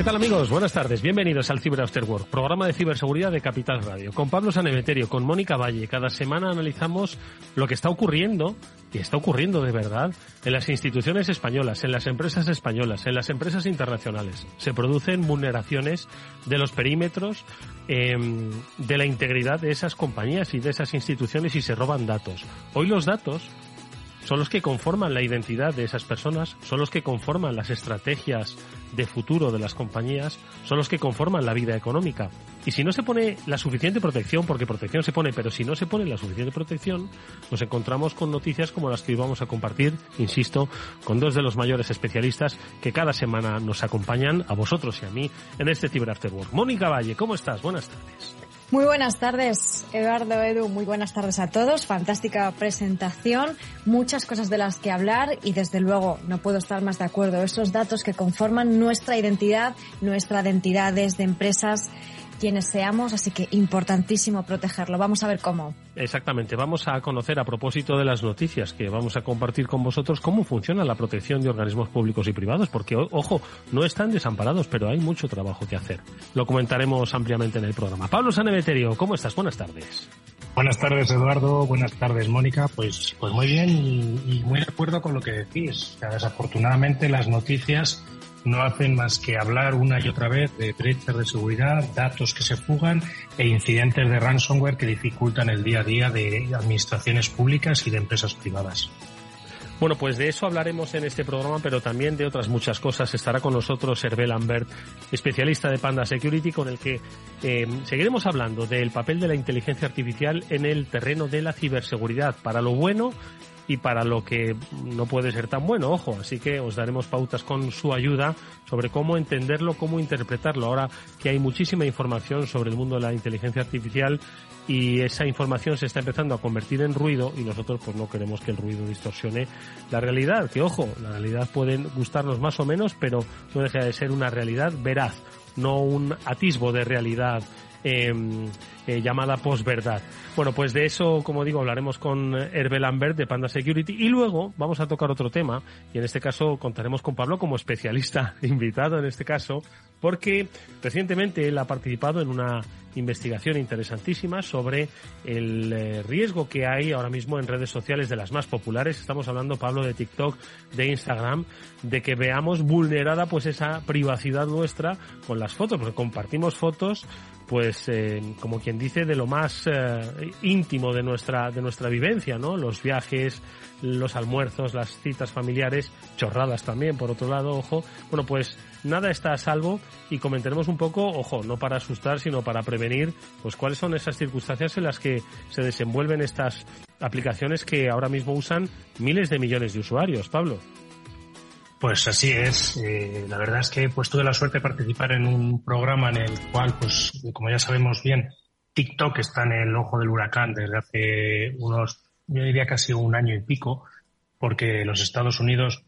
¿Qué tal amigos? Buenas tardes. Bienvenidos al Cyber After Work, programa de ciberseguridad de Capital Radio. Con Pablo Sanemeterio, con Mónica Valle. Cada semana analizamos lo que está ocurriendo, y está ocurriendo de verdad, en las instituciones españolas, en las empresas españolas, en las empresas internacionales. Se producen vulneraciones de los perímetros, em, de la integridad de esas compañías y de esas instituciones y se roban datos. Hoy los datos son los que conforman la identidad de esas personas, son los que conforman las estrategias de futuro de las compañías, son los que conforman la vida económica. Y si no se pone la suficiente protección, porque protección se pone, pero si no se pone la suficiente protección, nos encontramos con noticias como las que hoy vamos a compartir, insisto, con dos de los mayores especialistas que cada semana nos acompañan, a vosotros y a mí, en este Cyber After Work. Mónica Valle, ¿cómo estás? Buenas tardes. Muy buenas tardes, Eduardo, Edu, muy buenas tardes a todos. Fantástica presentación, muchas cosas de las que hablar y desde luego no puedo estar más de acuerdo. Esos datos que conforman nuestra identidad, nuestra identidad desde empresas quienes seamos, así que importantísimo protegerlo. Vamos a ver cómo. Exactamente, vamos a conocer a propósito de las noticias que vamos a compartir con vosotros cómo funciona la protección de organismos públicos y privados, porque, ojo, no están desamparados, pero hay mucho trabajo que hacer. Lo comentaremos ampliamente en el programa. Pablo Sanemeterio, ¿cómo estás? Buenas tardes. Buenas tardes, Eduardo. Buenas tardes, Mónica. Pues, pues muy bien y, y muy de acuerdo con lo que decís. O sea, desafortunadamente las noticias no hacen más que hablar una y otra vez de brechas de seguridad, datos que se fugan e incidentes de ransomware que dificultan el día a día de administraciones públicas y de empresas privadas. Bueno, pues de eso hablaremos en este programa, pero también de otras muchas cosas. Estará con nosotros Hervé Lambert, especialista de Panda Security, con el que eh, seguiremos hablando del papel de la inteligencia artificial en el terreno de la ciberseguridad, para lo bueno y para lo que no puede ser tan bueno, ojo. Así que os daremos pautas con su ayuda sobre cómo entenderlo, cómo interpretarlo. Ahora que hay muchísima información sobre el mundo de la inteligencia artificial y esa información se está empezando a convertir en ruido y nosotros pues no queremos que el ruido distorsione la realidad. Que ojo, la realidad puede gustarnos más o menos, pero no deja de ser una realidad veraz, no un atisbo de realidad eh, eh, llamada posverdad. Bueno, pues de eso, como digo, hablaremos con Hervé Lambert de Panda Security y luego vamos a tocar otro tema y en este caso contaremos con Pablo como especialista invitado en este caso porque recientemente él ha participado en una investigación interesantísima sobre el eh, riesgo que hay ahora mismo en redes sociales de las más populares. Estamos hablando, Pablo, de TikTok, de Instagram, de que veamos vulnerada pues esa privacidad nuestra con las fotos, porque compartimos fotos pues eh, como quien dice de lo más eh, íntimo de nuestra de nuestra vivencia no los viajes los almuerzos las citas familiares chorradas también por otro lado ojo bueno pues nada está a salvo y comentaremos un poco ojo no para asustar sino para prevenir pues cuáles son esas circunstancias en las que se desenvuelven estas aplicaciones que ahora mismo usan miles de millones de usuarios Pablo pues así es. Eh, la verdad es que pues tuve la suerte de participar en un programa en el cual, pues como ya sabemos bien, TikTok está en el ojo del huracán desde hace unos, yo diría casi un año y pico, porque los Estados Unidos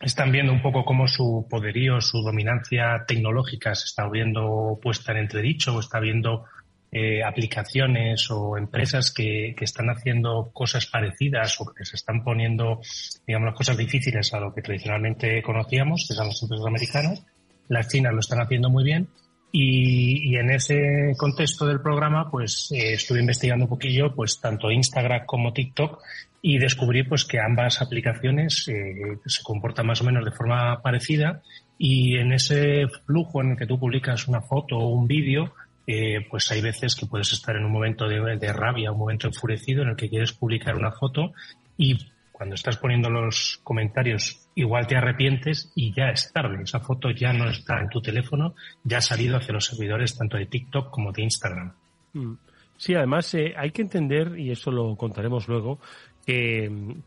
están viendo un poco cómo su poderío, su dominancia tecnológica se está viendo puesta en entredicho o está viendo eh, aplicaciones o empresas que, que, están haciendo cosas parecidas o que se están poniendo, digamos, cosas difíciles a lo que tradicionalmente conocíamos, que son las empresas americanas. Las chinas lo están haciendo muy bien Y, en ese contexto del programa, pues eh, estuve investigando un poquillo, pues tanto Instagram como TikTok y descubrí pues que ambas aplicaciones eh, se comportan más o menos de forma parecida y en ese flujo en el que tú publicas una foto o un vídeo, eh, pues hay veces que puedes estar en un momento de, de rabia, un momento enfurecido en el que quieres publicar una foto y cuando estás poniendo los comentarios igual te arrepientes y ya es tarde. Esa foto ya no está en tu teléfono, ya ha salido hacia los servidores tanto de TikTok como de Instagram. Mm. Sí, además eh, hay que entender, y eso lo contaremos luego,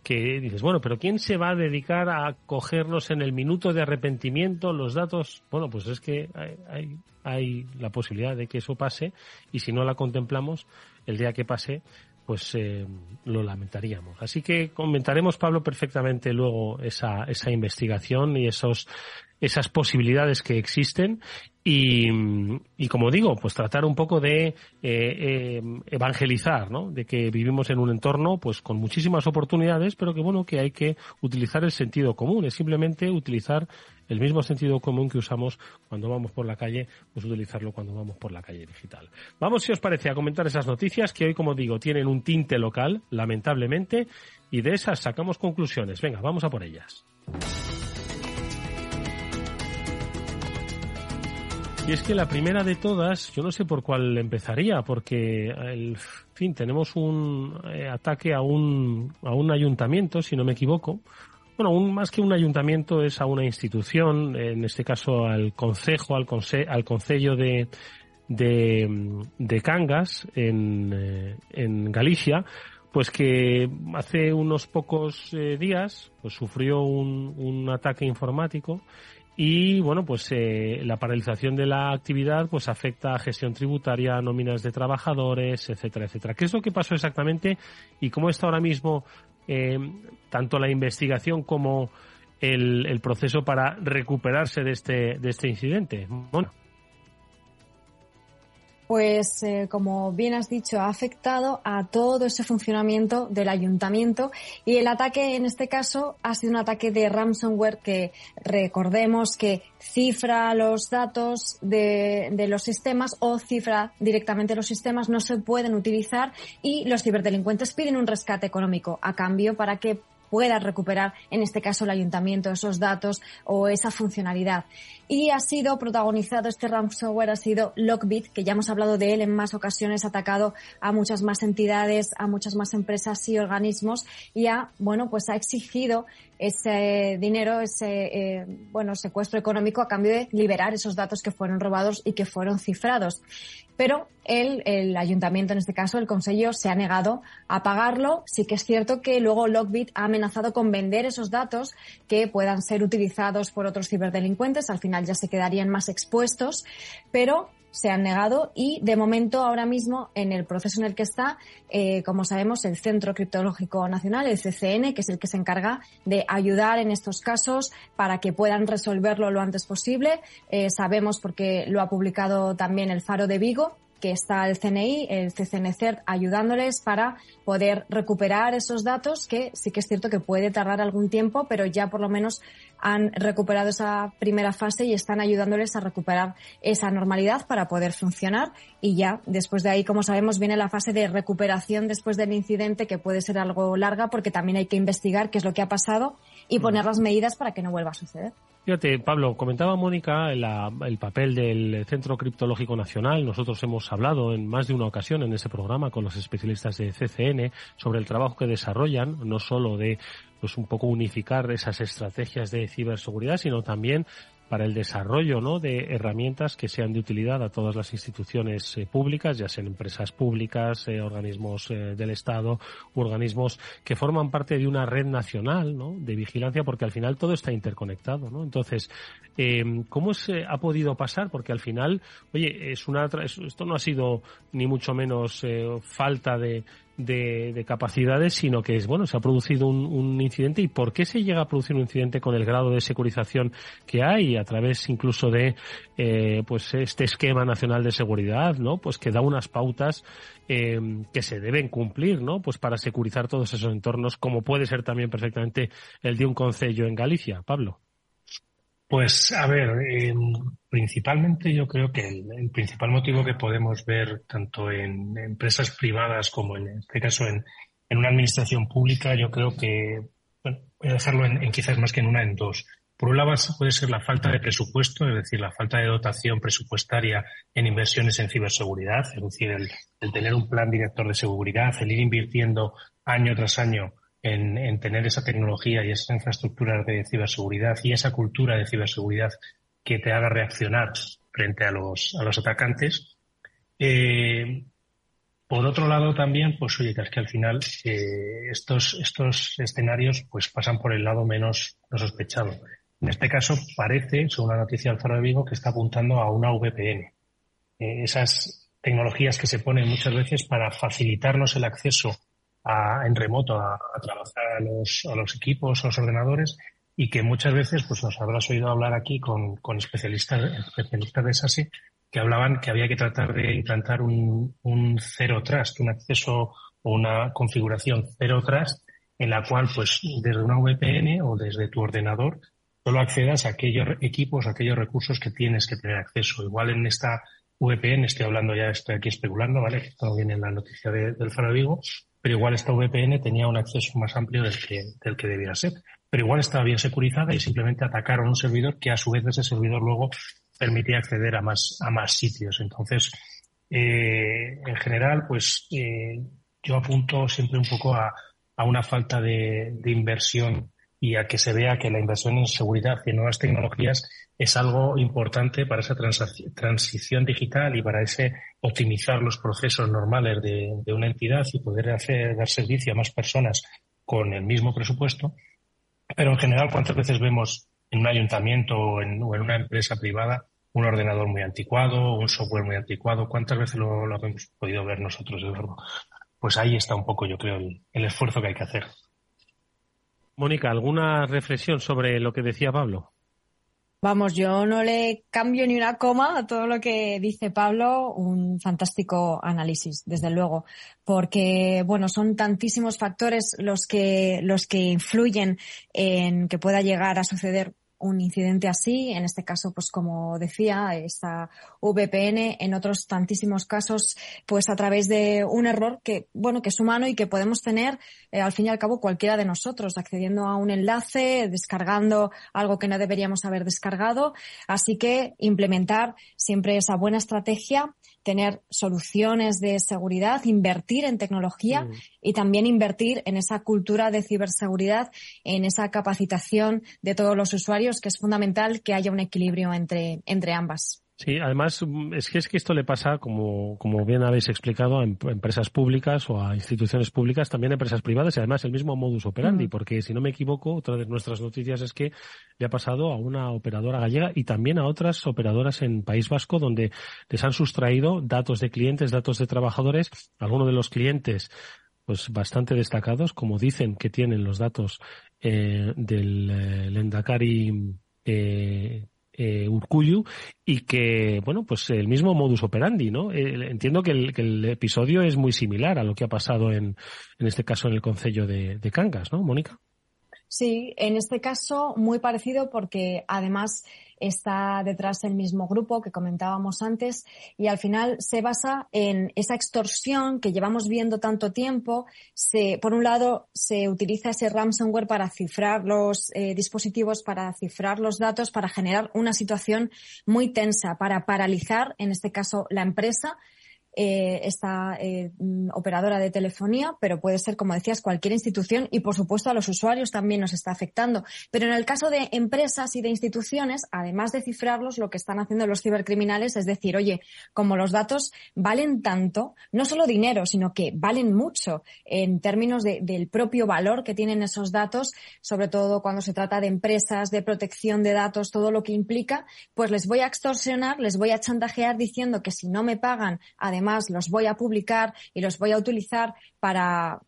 que, dices, bueno, pero ¿quién se va a dedicar a cogernos en el minuto de arrepentimiento los datos? Bueno, pues es que hay, hay, hay la posibilidad de que eso pase y si no la contemplamos, el día que pase, pues eh, lo lamentaríamos. Así que comentaremos, Pablo, perfectamente luego esa, esa investigación y esos, esas posibilidades que existen y, como digo, pues tratar un poco de eh, eh, evangelizar, ¿no? De que vivimos en un entorno, pues con muchísimas oportunidades, pero que bueno, que hay que utilizar el sentido común, es simplemente utilizar el mismo sentido común que usamos cuando vamos por la calle, pues utilizarlo cuando vamos por la calle digital. Vamos, si os parece, a comentar esas noticias que hoy, como digo, tienen un tinte local, lamentablemente, y de esas sacamos conclusiones. Venga, vamos a por ellas. Y es que la primera de todas, yo no sé por cuál empezaría, porque, en fin, tenemos un eh, ataque a un, a un ayuntamiento, si no me equivoco. Bueno, un, más que un ayuntamiento es a una institución, en este caso al Consejo, al, conse, al Concello de, de, de Cangas, en, eh, en Galicia, pues que hace unos pocos eh, días pues sufrió un, un ataque informático y bueno, pues eh, la paralización de la actividad pues afecta a gestión tributaria, nóminas de trabajadores, etcétera, etcétera. ¿Qué es lo que pasó exactamente y cómo está ahora mismo eh, tanto la investigación como el, el, proceso para recuperarse de este, de este incidente? Bueno pues eh, como bien has dicho, ha afectado a todo ese funcionamiento del ayuntamiento y el ataque en este caso ha sido un ataque de ransomware que recordemos que cifra los datos de, de los sistemas o cifra directamente los sistemas, no se pueden utilizar y los ciberdelincuentes piden un rescate económico a cambio para que pueda recuperar, en este caso el ayuntamiento, esos datos o esa funcionalidad. Y ha sido protagonizado, este ransomware ha sido Lockbit, que ya hemos hablado de él en más ocasiones, ha atacado a muchas más entidades, a muchas más empresas y organismos y ha, bueno, pues ha exigido ese dinero, ese, eh, bueno, secuestro económico a cambio de liberar esos datos que fueron robados y que fueron cifrados. Pero él, el ayuntamiento en este caso, el consejo, se ha negado a pagarlo. Sí que es cierto que luego Lockbit ha amenazado con vender esos datos que puedan ser utilizados por otros ciberdelincuentes. Al final ya se quedarían más expuestos, pero se han negado y de momento ahora mismo en el proceso en el que está, eh, como sabemos, el Centro Criptológico Nacional, el CCN, que es el que se encarga de ayudar en estos casos para que puedan resolverlo lo antes posible. Eh, sabemos porque lo ha publicado también el Faro de Vigo, que está el CNI, el CCNCERT, ayudándoles para poder recuperar esos datos, que sí que es cierto que puede tardar algún tiempo, pero ya por lo menos han recuperado esa primera fase y están ayudándoles a recuperar esa normalidad para poder funcionar. Y ya después de ahí, como sabemos, viene la fase de recuperación después del incidente, que puede ser algo larga porque también hay que investigar qué es lo que ha pasado y poner las medidas para que no vuelva a suceder. Fíjate, Pablo, comentaba Mónica el papel del Centro Criptológico Nacional. Nosotros hemos hablado en más de una ocasión en ese programa con los especialistas de CCN sobre el trabajo que desarrollan, no solo de pues un poco unificar esas estrategias de ciberseguridad, sino también para el desarrollo ¿no? de herramientas que sean de utilidad a todas las instituciones eh, públicas, ya sean empresas públicas, eh, organismos eh, del Estado, organismos que forman parte de una red nacional ¿no? de vigilancia, porque al final todo está interconectado. ¿no? Entonces, ¿cómo se ha podido pasar? Porque al final, oye, es una, esto no ha sido ni mucho menos falta de, de, capacidades, sino que es bueno, se ha producido un, incidente y por qué se llega a producir un incidente con el grado de securización que hay a través incluso de eh, pues este esquema nacional de seguridad, ¿no? Pues que da unas pautas eh, que se deben cumplir, ¿no? Pues para securizar todos esos entornos, como puede ser también perfectamente el de un concello en Galicia, Pablo. Pues a ver, em, principalmente yo creo que el, principal motivo que podemos ver tanto en empresas privadas como en este caso en, una administración pública, yo creo que, bueno, voy a dejarlo en, quizás más que en una, en dos. Por un lado puede ser la falta de presupuesto, es decir, la falta de dotación presupuestaria en inversiones en ciberseguridad, es decir, el tener un plan director de seguridad, el ir invirtiendo año tras año en, tener esa tecnología y esa infraestructura de ciberseguridad y esa cultura de ciberseguridad que te haga reaccionar frente a los, a los atacantes. Eh, por otro lado también, pues oye, que es que al final eh, estos, estos escenarios pues pasan por el lado menos no sospechado. En este caso parece, según la noticia del Faro de Vigo, que está apuntando a una VPN. Eh, esas tecnologías que se ponen muchas veces para facilitarnos el acceso en remoto a, trabajar a los, a los equipos, a los ordenadores y que muchas veces pues nos habrás oído hablar aquí con, con especialistas, especialistas de SASI que hablaban que había que tratar de implantar un, un cero trust, un acceso o una configuración cero trust en la cual pues desde una VPN o desde tu ordenador solo accedas a aquellos equipos, a aquellos recursos que tienes que tener acceso. Igual en esta VPN, estoy hablando ya, estoy aquí especulando, ¿vale? Esto viene en la noticia del Faro Vigo, pero igual esta VPN tenía un acceso más amplio del que, del que debía ser. Pero igual estaba bien securizada y simplemente atacaron un servidor que a su vez ese servidor luego permitía acceder a más, a más sitios. Entonces, eh, en general, pues eh, yo apunto siempre un poco a, a una falta de, inversión y a que se vea que la inversión en seguridad y en nuevas tecnologías es algo importante para esa transición digital y para ese optimizar los procesos normales de, una entidad y poder hacer dar servicio a más personas con el mismo presupuesto. Pero en general, ¿cuántas veces vemos en un ayuntamiento o en, una empresa privada un ordenador muy anticuado, un software muy anticuado? ¿Cuántas veces lo, hemos podido ver nosotros? Pues ahí está un poco, yo creo, el esfuerzo que hay que hacer. Mónica, ¿alguna reflexión sobre lo que decía Pablo? Vamos, yo no le cambio ni una coma a todo lo que dice Pablo, un fantástico análisis, desde luego, porque bueno, son tantísimos factores los que los que influyen en que pueda llegar a suceder un incidente así, en este caso, pues como decía, esta VPN, en otros tantísimos casos, pues a través de un error que, bueno, que es humano y que podemos tener, eh, al fin y al cabo, cualquiera de nosotros, accediendo a un enlace, descargando algo que no deberíamos haber descargado. Así que implementar siempre esa buena estrategia tener soluciones de seguridad, invertir en tecnología mm. y también invertir en esa cultura de ciberseguridad, en esa capacitación de todos los usuarios, que es fundamental que haya un equilibrio entre, entre ambas. Sí, además mm, es que es que esto le pasa, como, como bien habéis explicado, a em, empresas públicas o a instituciones públicas, también a empresas privadas y además el mismo modus operandi, porque si no me equivoco, otra de nuestras noticias es que le ha pasado a una operadora gallega y también a otras operadoras en País Vasco donde les han sustraído datos de clientes, datos de trabajadores, algunos de los clientes pues bastante destacados, como dicen que tienen los datos eh, del eh, Lendakari eh, eh, Urcuyu y que, bueno, pues el mismo modus operandi, ¿no? Entiendo que el, episodio es muy similar a lo que ha pasado en, en este caso en el Concello de, de Cangas, ¿no, Mónica? Sí, en este caso muy parecido porque además está detrás el mismo grupo que comentábamos antes y al final se basa en esa extorsión que llevamos viendo tanto tiempo. Se, por un lado, se utiliza ese ransomware para cifrar los eh, dispositivos, para cifrar los datos, para generar una situación muy tensa, para paralizar, en este caso, la empresa eh, esta eh, mm, operadora de telefonía, pero puede ser, como decías, cualquier institución y, por supuesto, a los usuarios también nos está afectando. Pero en el caso de empresas y de instituciones, además de cifrarlos, lo que están haciendo los cibercriminales es decir, oye, como los datos valen tanto, no solo dinero, sino que valen mucho en términos del propio valor que tienen esos datos, sobre todo cuando se trata de empresas, de protección de datos, todo lo que implica, pues les voy a extorsionar, les voy a chantajear diciendo que si no me pagan, además además los voy a publicar y los voy a utilizar para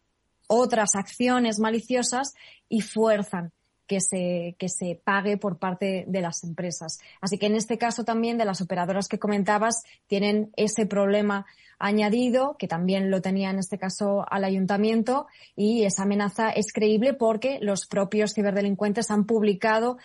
otras acciones maliciosas y fuerzan que se, que se pague por parte de las empresas. Así que en este caso también de las operadoras que comentabas tienen ese problema añadido, que también lo tenía en este caso al ayuntamiento, y esa amenaza es creíble porque los propios ciberdelincuentes han publicado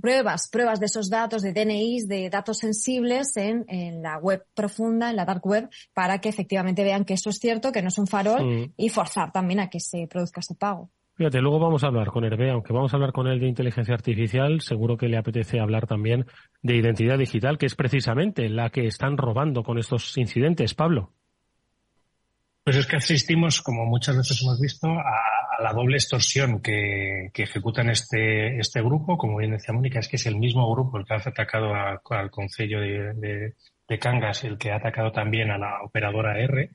pruebas, pruebas de esos datos, de DNIs, de datos sensibles en, en, la web profunda, en la dark web, para que efectivamente vean que eso es cierto, que no es un farol y forzar también a que se produzca ese pago. Fíjate, luego vamos a hablar con Hervé, aunque vamos a hablar con él de inteligencia artificial, seguro que le apetece hablar también de identidad digital, que es precisamente la que están robando con estos incidentes. Pablo. Pues es que asistimos, como muchas veces hemos visto, a, la doble extorsión que, ejecutan este, este grupo. Como bien decía Mónica, es que es el mismo grupo el que ha atacado al Concello de, Cangas, el que ha atacado también a la operadora R.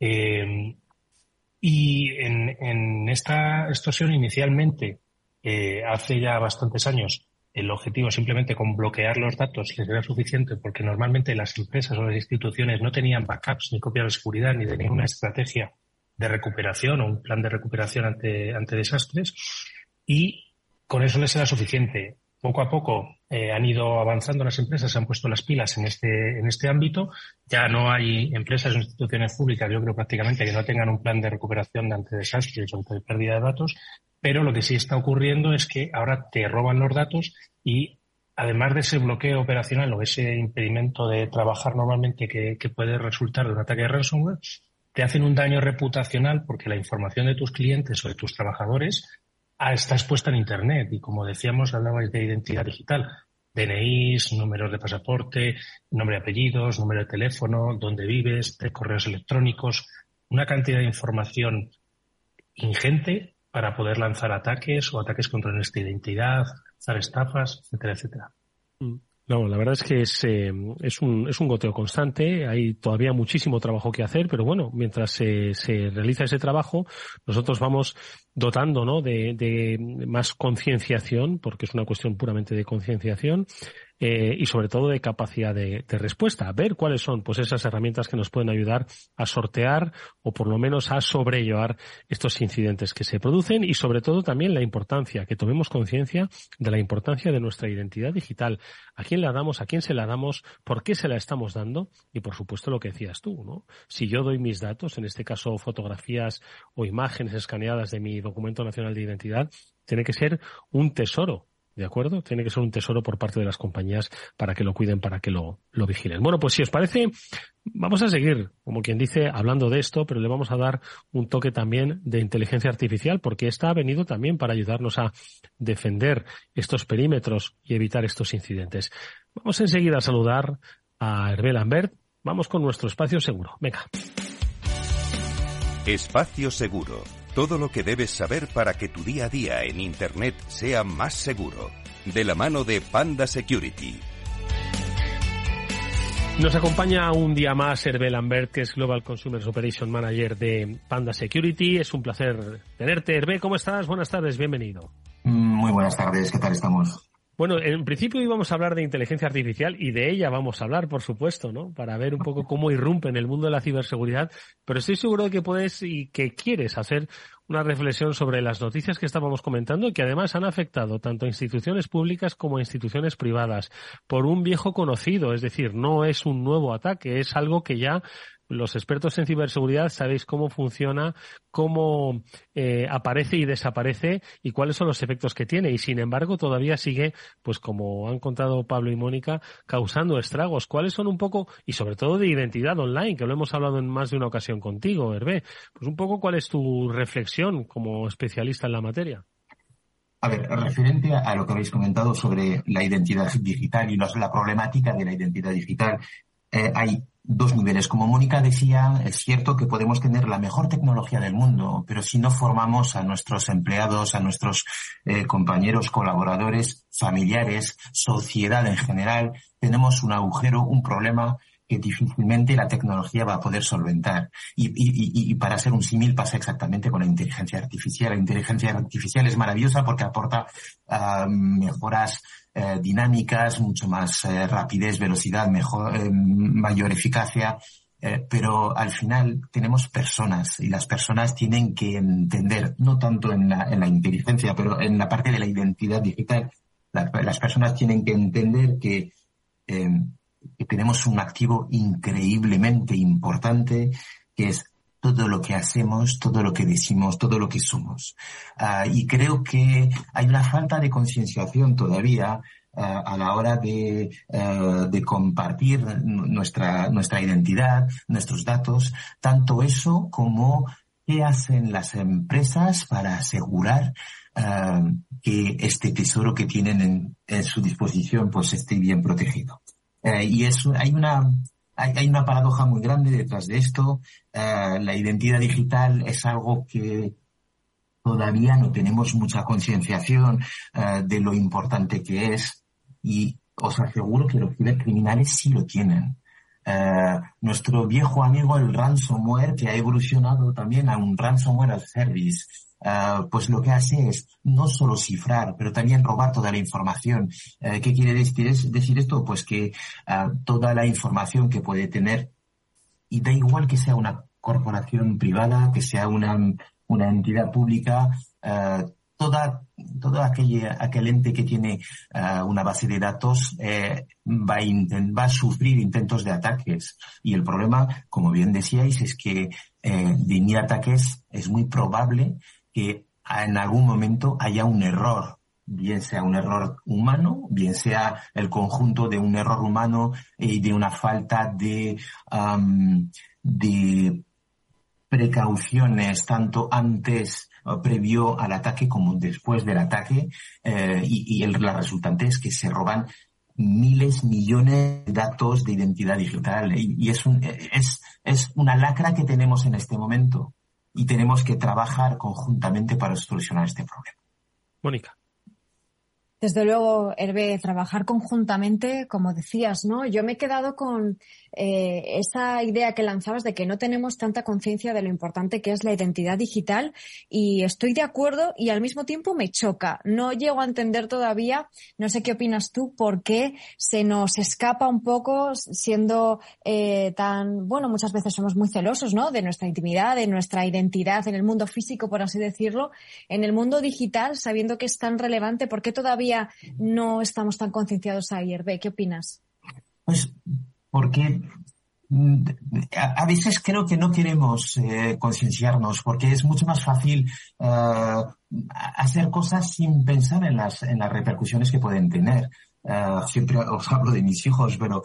Eh, y en, esta extorsión inicialmente, eh, hace ya bastantes años, el objetivo simplemente con bloquear los datos les era suficiente porque normalmente las empresas o las instituciones no tenían backups ni copias de seguridad ni de ninguna estrategia de recuperación o un plan de recuperación ante, ante desastres y con eso les era suficiente. Poco a poco eh, han ido avanzando las empresas, se han puesto las pilas en este, en este ámbito. Ya no hay empresas o instituciones públicas, yo creo prácticamente, que no tengan un plan de recuperación ante desastres o ante pérdida de datos pero lo que sí está ocurriendo es que ahora te roban los datos y además de ese bloqueo operacional o ese impedimento de trabajar normalmente que, puede resultar de un ataque de ransomware, te hacen un daño reputacional porque la información de tus clientes o de tus trabajadores ah, está expuesta en Internet. Y como decíamos, hablabais de identidad digital. DNIs, números de pasaporte, nombre de apellidos, número de teléfono, dónde vives, de correos electrónicos, una cantidad de información ingente para poder lanzar ataques o ataques contra nuestra identidad, hacer estafas, etcétera, etcétera. Mm. No, la verdad es que es, eh, es, un, es un goteo constante, hay todavía muchísimo trabajo que hacer, pero bueno, mientras se, se realiza ese trabajo, nosotros vamos dotando ¿no? de, más concienciación, porque es una cuestión puramente de concienciación, eh, y sobre todo de capacidad de, respuesta, ver cuáles son pues esas herramientas que nos pueden ayudar a sortear o por lo menos a sobrellevar estos incidentes que se producen y sobre todo también la importancia, que tomemos conciencia de la importancia de nuestra identidad digital, a quién la damos, a quién se la damos, por qué se la estamos dando y por supuesto lo que decías tú, ¿no? Si yo doy mis datos, en este caso fotografías o imágenes escaneadas de mi documento nacional de identidad, tiene que ser un tesoro ¿De acuerdo? Tiene que ser un tesoro por parte de las compañías para que lo cuiden, para que lo, lo vigilen. Bueno, pues si os parece, vamos a seguir, como quien dice, hablando de esto, pero le vamos a dar un toque también de inteligencia artificial, porque esta ha venido también para ayudarnos a defender estos perímetros y evitar estos incidentes. Vamos enseguida a saludar a Hervé Lambert. Vamos con nuestro espacio seguro. Venga. Espacio seguro todo lo que debes saber para que tu día a día en Internet sea más seguro. De la mano de Panda Security. Nos acompaña un día más Hervé Lambert, que es Global Consumer Operation Manager de Panda Security. Es un placer tenerte. Hervé, ¿cómo estás? Buenas tardes, bienvenido. Muy buenas tardes, ¿qué tal estamos? Bueno, en principio íbamos a hablar de inteligencia artificial y de ella vamos a hablar, por supuesto, ¿no? Para ver un poco cómo irrumpe en el mundo de la ciberseguridad, pero estoy seguro de que puedes y que quieres hacer una reflexión sobre las noticias que estábamos comentando que además han afectado tanto a instituciones públicas como a instituciones privadas por un viejo conocido, es decir, no es un nuevo ataque, es algo que ya los expertos en ciberseguridad sabéis cómo funciona, cómo eh, aparece y desaparece y cuáles son los efectos que tiene. Y sin embargo, todavía sigue, pues como han contado Pablo y Mónica, causando estragos. ¿Cuáles son un poco, y sobre todo de identidad online, que lo hemos hablado en más de una ocasión contigo, Hervé? Pues un poco cuál es tu reflexión como especialista en la materia. A ver, referente a, lo que habéis comentado sobre la identidad digital y la problemática de la identidad digital, eh, hay dos niveles. Como Mónica decía, es cierto que podemos tener la mejor tecnología del mundo, pero si no formamos a nuestros empleados, a nuestros eh, compañeros, colaboradores, familiares, sociedad en general, tenemos un agujero, un problema que difícilmente la tecnología va a poder solventar. Y, para ser un símil pasa exactamente con la inteligencia artificial. La inteligencia artificial es maravillosa porque aporta uh, mejoras eh, dinámicas, mucho más eh, rapidez, velocidad, mejor, eh, mayor eficacia. pero al final tenemos personas y las personas tienen que entender, no tanto en la, en la inteligencia, pero en la parte de la identidad digital, las personas tienen que entender que, que tenemos un activo increíblemente importante, que es todo lo que hacemos, todo lo que decimos, todo lo que somos. Ah, y creo que hay una falta de concienciación todavía ah, a la hora de, ah, compartir nuestra, nuestra identidad, nuestros datos, tanto eso como qué hacen las empresas para asegurar que este tesoro que tienen en, su disposición pues esté bien protegido. Eh, y es, hay una, hay, una paradoja muy grande detrás de esto. Eh, la identidad digital es algo que todavía no tenemos mucha concienciación eh, de lo importante que es y os aseguro que los cibercriminales sí lo tienen. Eh, nuestro viejo amigo el ransomware que ha evolucionado también a un ransomware as service Uh, pues lo que hace es no solo cifrar, pero también robar toda la información. Uh, ¿Qué quiere decir, esto? Pues que uh, toda la información que puede tener, y da igual que sea una corporación privada, que sea una, una entidad pública, toda, todo aquel, aquel ente que tiene una base de datos eh, va, a va a sufrir intentos de ataques. Y el problema, como bien decíais, es que eh, de ataques es muy probable que en algún momento haya un error, bien sea un error humano, bien sea el conjunto de un error humano y de una falta de, precauciones tanto antes previo al ataque como después del ataque eh, y, la resultante es que se roban miles, millones de datos de identidad digital. Y, es, un, es una lacra que tenemos en este momento y tenemos que trabajar conjuntamente para solucionar este problema. Mónica. Desde luego, Hervé, trabajar conjuntamente, como decías, ¿no? Yo me he quedado con eh, esa idea que lanzabas de que no tenemos tanta conciencia de lo importante que es la identidad digital y estoy de acuerdo y al mismo tiempo me choca. No llego a entender todavía, no sé qué opinas tú, por qué se nos escapa un poco siendo eh, tan, bueno, muchas veces somos muy celosos, ¿no? De nuestra intimidad, de nuestra identidad en el mundo físico, por así decirlo, en el mundo digital, sabiendo que es tan relevante, ¿por qué todavía no estamos tan concienciados ahí, Hervé? ¿Qué opinas? Pues porque mm, a, veces creo que no queremos eh, concienciarnos porque es mucho más fácil eh, hacer cosas sin pensar en las, en las repercusiones que pueden tener. Uh, siempre os hablo de mis hijos, pero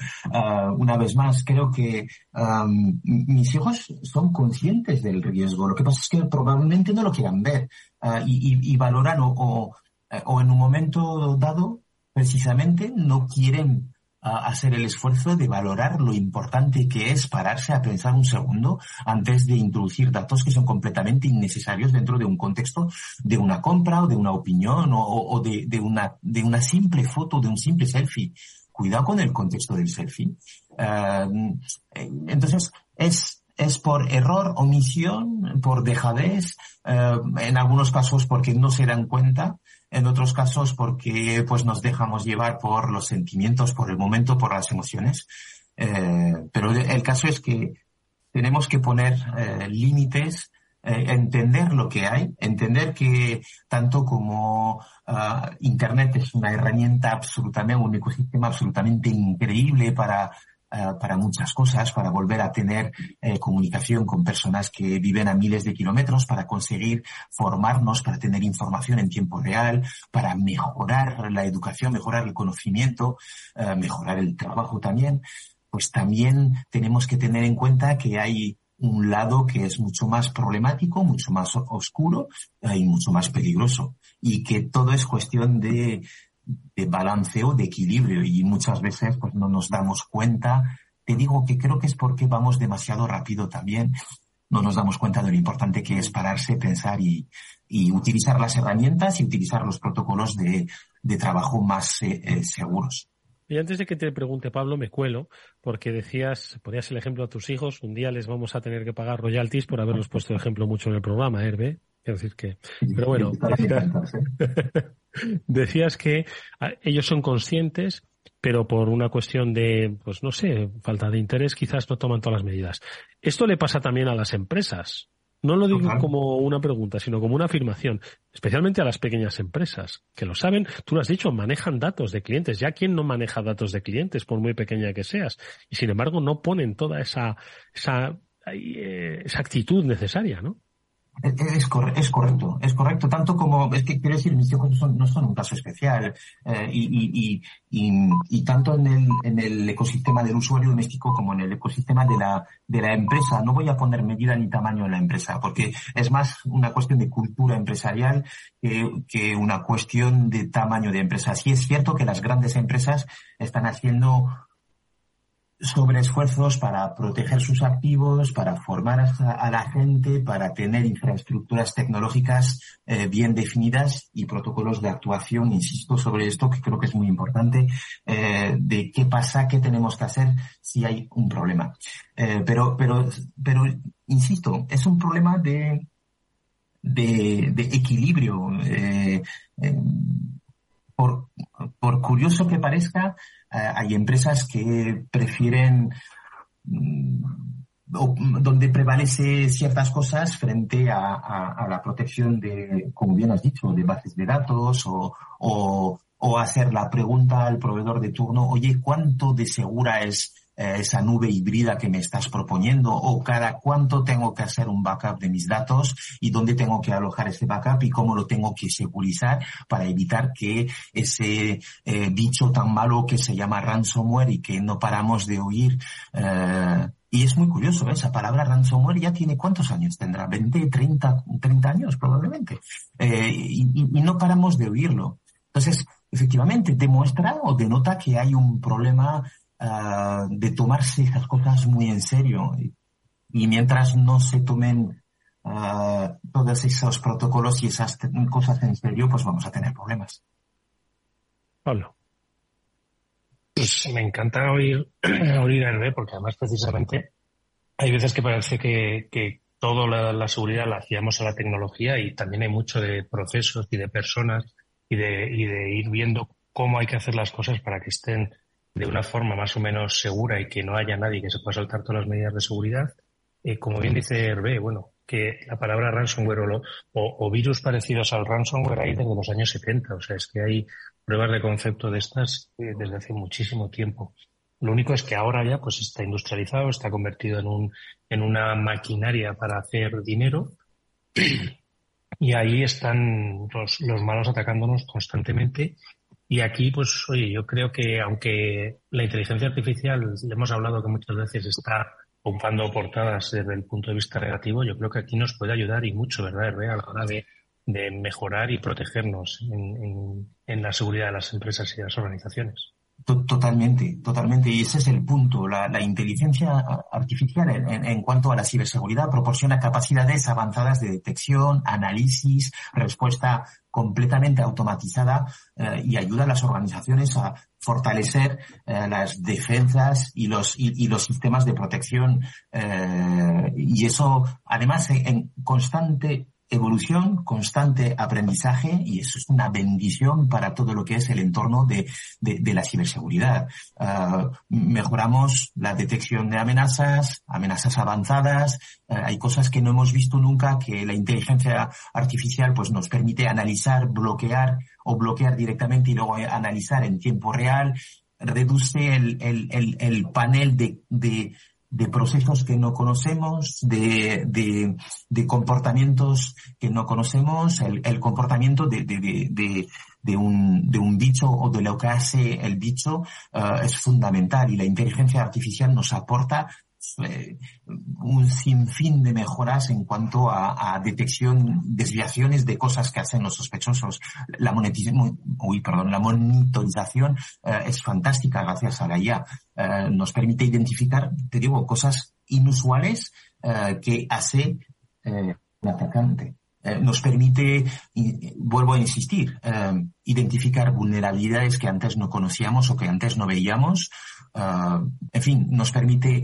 una vez más, creo que um, mis hijos son conscientes del riesgo. Lo que pasa es que probablemente no lo quieran ver y, valoran o, o en un momento dado precisamente no quieren a hacer el esfuerzo de valorar lo importante que es pararse a pensar un segundo antes de introducir datos que son completamente innecesarios dentro de un contexto de una compra o de una opinión o, de, una, de una simple foto, de un simple selfie. Cuidado con el contexto del selfie. Eh, entonces, es, es por error, omisión, por dejadez, eh, en algunos casos porque no se dan cuenta, en otros casos porque pues nos dejamos llevar por los sentimientos, por el momento, por las emociones. Eh, pero el caso es que tenemos que poner eh, límites, eh, entender lo que hay, entender que tanto como uh, Internet es una herramienta absolutamente, un ecosistema absolutamente increíble para eh, para muchas cosas, para volver a tener eh, comunicación con personas que viven a miles de kilómetros, para conseguir formarnos, para tener información en tiempo real, para mejorar la educación, mejorar el conocimiento, eh, mejorar el trabajo también, pues también tenemos que tener en cuenta que hay un lado que es mucho más problemático, mucho más oscuro y mucho más peligroso. Y que todo es cuestión de de balanceo, de equilibrio y muchas veces pues no nos damos cuenta. Te digo que creo que es porque vamos demasiado rápido también. No nos damos cuenta de lo importante que es pararse, pensar y, y utilizar las herramientas y utilizar los protocolos de, de trabajo más eh, eh, seguros. Y antes de que te pregunte, Pablo, me cuelo, porque decías, ponías el ejemplo a tus hijos, un día les vamos a tener que pagar royalties por haberlos puesto de ejemplo mucho en el programa, Herbe. Quiero decir que, pero bueno, decías, que ah, ellos son conscientes, pero por una cuestión de, pues no sé, falta de interés, quizás no toman todas las medidas. Esto le pasa también a las empresas. No lo digo como una pregunta, sino como una afirmación, especialmente a las pequeñas empresas, que lo saben, tú lo has dicho, manejan datos de clientes. Ya quién no maneja datos de clientes, por muy pequeña que seas, y sin embargo no ponen toda esa, esa hay esa actitud necesaria, ¿no? Es, es, correcto, es correcto. Tanto como, es que quiero decir, mis hijos no son, un caso especial. Eh, y, y, y, y, tanto en el, en el ecosistema del usuario doméstico como en el ecosistema de la, de la empresa. No voy a poner medida ni tamaño en la empresa, porque es más una cuestión de cultura empresarial que, que una cuestión de tamaño de empresa. Sí es cierto que las grandes empresas están haciendo sobre esfuerzos para proteger sus activos, para formar a, la gente, para tener infraestructuras tecnológicas eh, bien definidas y protocolos de actuación, insisto sobre esto, que creo que es muy importante, eh, de qué pasa, qué tenemos que hacer si hay un problema. Eh, pero, pero, pero, insisto, es un problema de, de, de equilibrio. por, por curioso que parezca, hay empresas que prefieren mm, donde prevalece ciertas cosas frente a, la protección de, como bien has dicho, de bases de datos o, o hacer la pregunta al proveedor de turno, oye, ¿cuánto de segura es eh, esa nube híbrida que me estás proponiendo o cada cuánto tengo que hacer un backup de mis datos y dónde tengo que alojar ese backup y cómo lo tengo que segurizar para evitar que ese eh, bicho tan malo que se llama ransomware y que no paramos de oír eh, y es muy curioso, esa palabra ransomware ya tiene cuántos años tendrá, 20, 30, 30 años probablemente. y, no paramos de oírlo. Entonces, efectivamente, demuestra o denota que hay un problema Ah, de tomarse esas cosas muy en serio. Y, mientras no se tomen uh, todos esos protocolos y esas cosas en serio, pues vamos a tener problemas. Pablo. Pues me encanta oír, oír a Hervé, porque además precisamente hay veces que parece que, que toda la, la, seguridad la hacíamos a la tecnología y también hay mucho de procesos y de personas y de, y de ir viendo cómo hay que hacer las cosas para que estén de una forma más o menos segura y que no haya nadie que se pueda saltar todas las medidas de seguridad. Eh, como bien dice Hervé, bueno, que la palabra ransomware o, o, virus parecidos al ransomware hay desde los años 70. O sea, es que hay pruebas de concepto de estas eh, desde hace muchísimo tiempo. Lo único es que ahora ya pues está industrializado, está convertido en un, en una maquinaria para hacer dinero. Y ahí están los, los malos atacándonos constantemente y aquí, pues, oye, yo creo que aunque la inteligencia artificial, le hemos hablado que muchas veces está ocupando portadas desde el punto de vista negativo, yo creo que aquí nos puede ayudar y mucho, ¿verdad, A la hora de, mejorar y protegernos en, en la seguridad de las empresas y de las organizaciones. Totalmente, totalmente. Y ese es el punto. La, inteligencia artificial en, cuanto a la ciberseguridad proporciona capacidades avanzadas de detección, análisis, respuesta completamente automatizada eh, y ayuda a las organizaciones a fortalecer eh, las defensas y los, y, los sistemas de protección. Eh, y eso, además, en constante evolución, constante aprendizaje y eso es una bendición para todo lo que es el entorno de, de, la ciberseguridad. Ah, mejoramos la detección de amenazas, amenazas avanzadas, ah, hay cosas que no hemos visto nunca que la inteligencia artificial pues nos permite analizar, bloquear o bloquear directamente y luego analizar en tiempo real, reduce el, el, el, el panel de de procesos que no conocemos, de, de, comportamientos que no conocemos, el, comportamiento de, de, un, de un bicho o de lo que hace el bicho uh, es fundamental y la inteligencia artificial nos aporta eh, un sinfín de mejoras en cuanto a, detección, desviaciones de cosas que hacen los sospechosos. La monetización, uy, perdón, la monitorización eh, es fantástica gracias a la IA. Eh, nos permite identificar, te digo, cosas inusuales que hace el atacante. nos permite, vuelvo a insistir, identificar vulnerabilidades que antes no conocíamos o que antes no veíamos. en fin, nos permite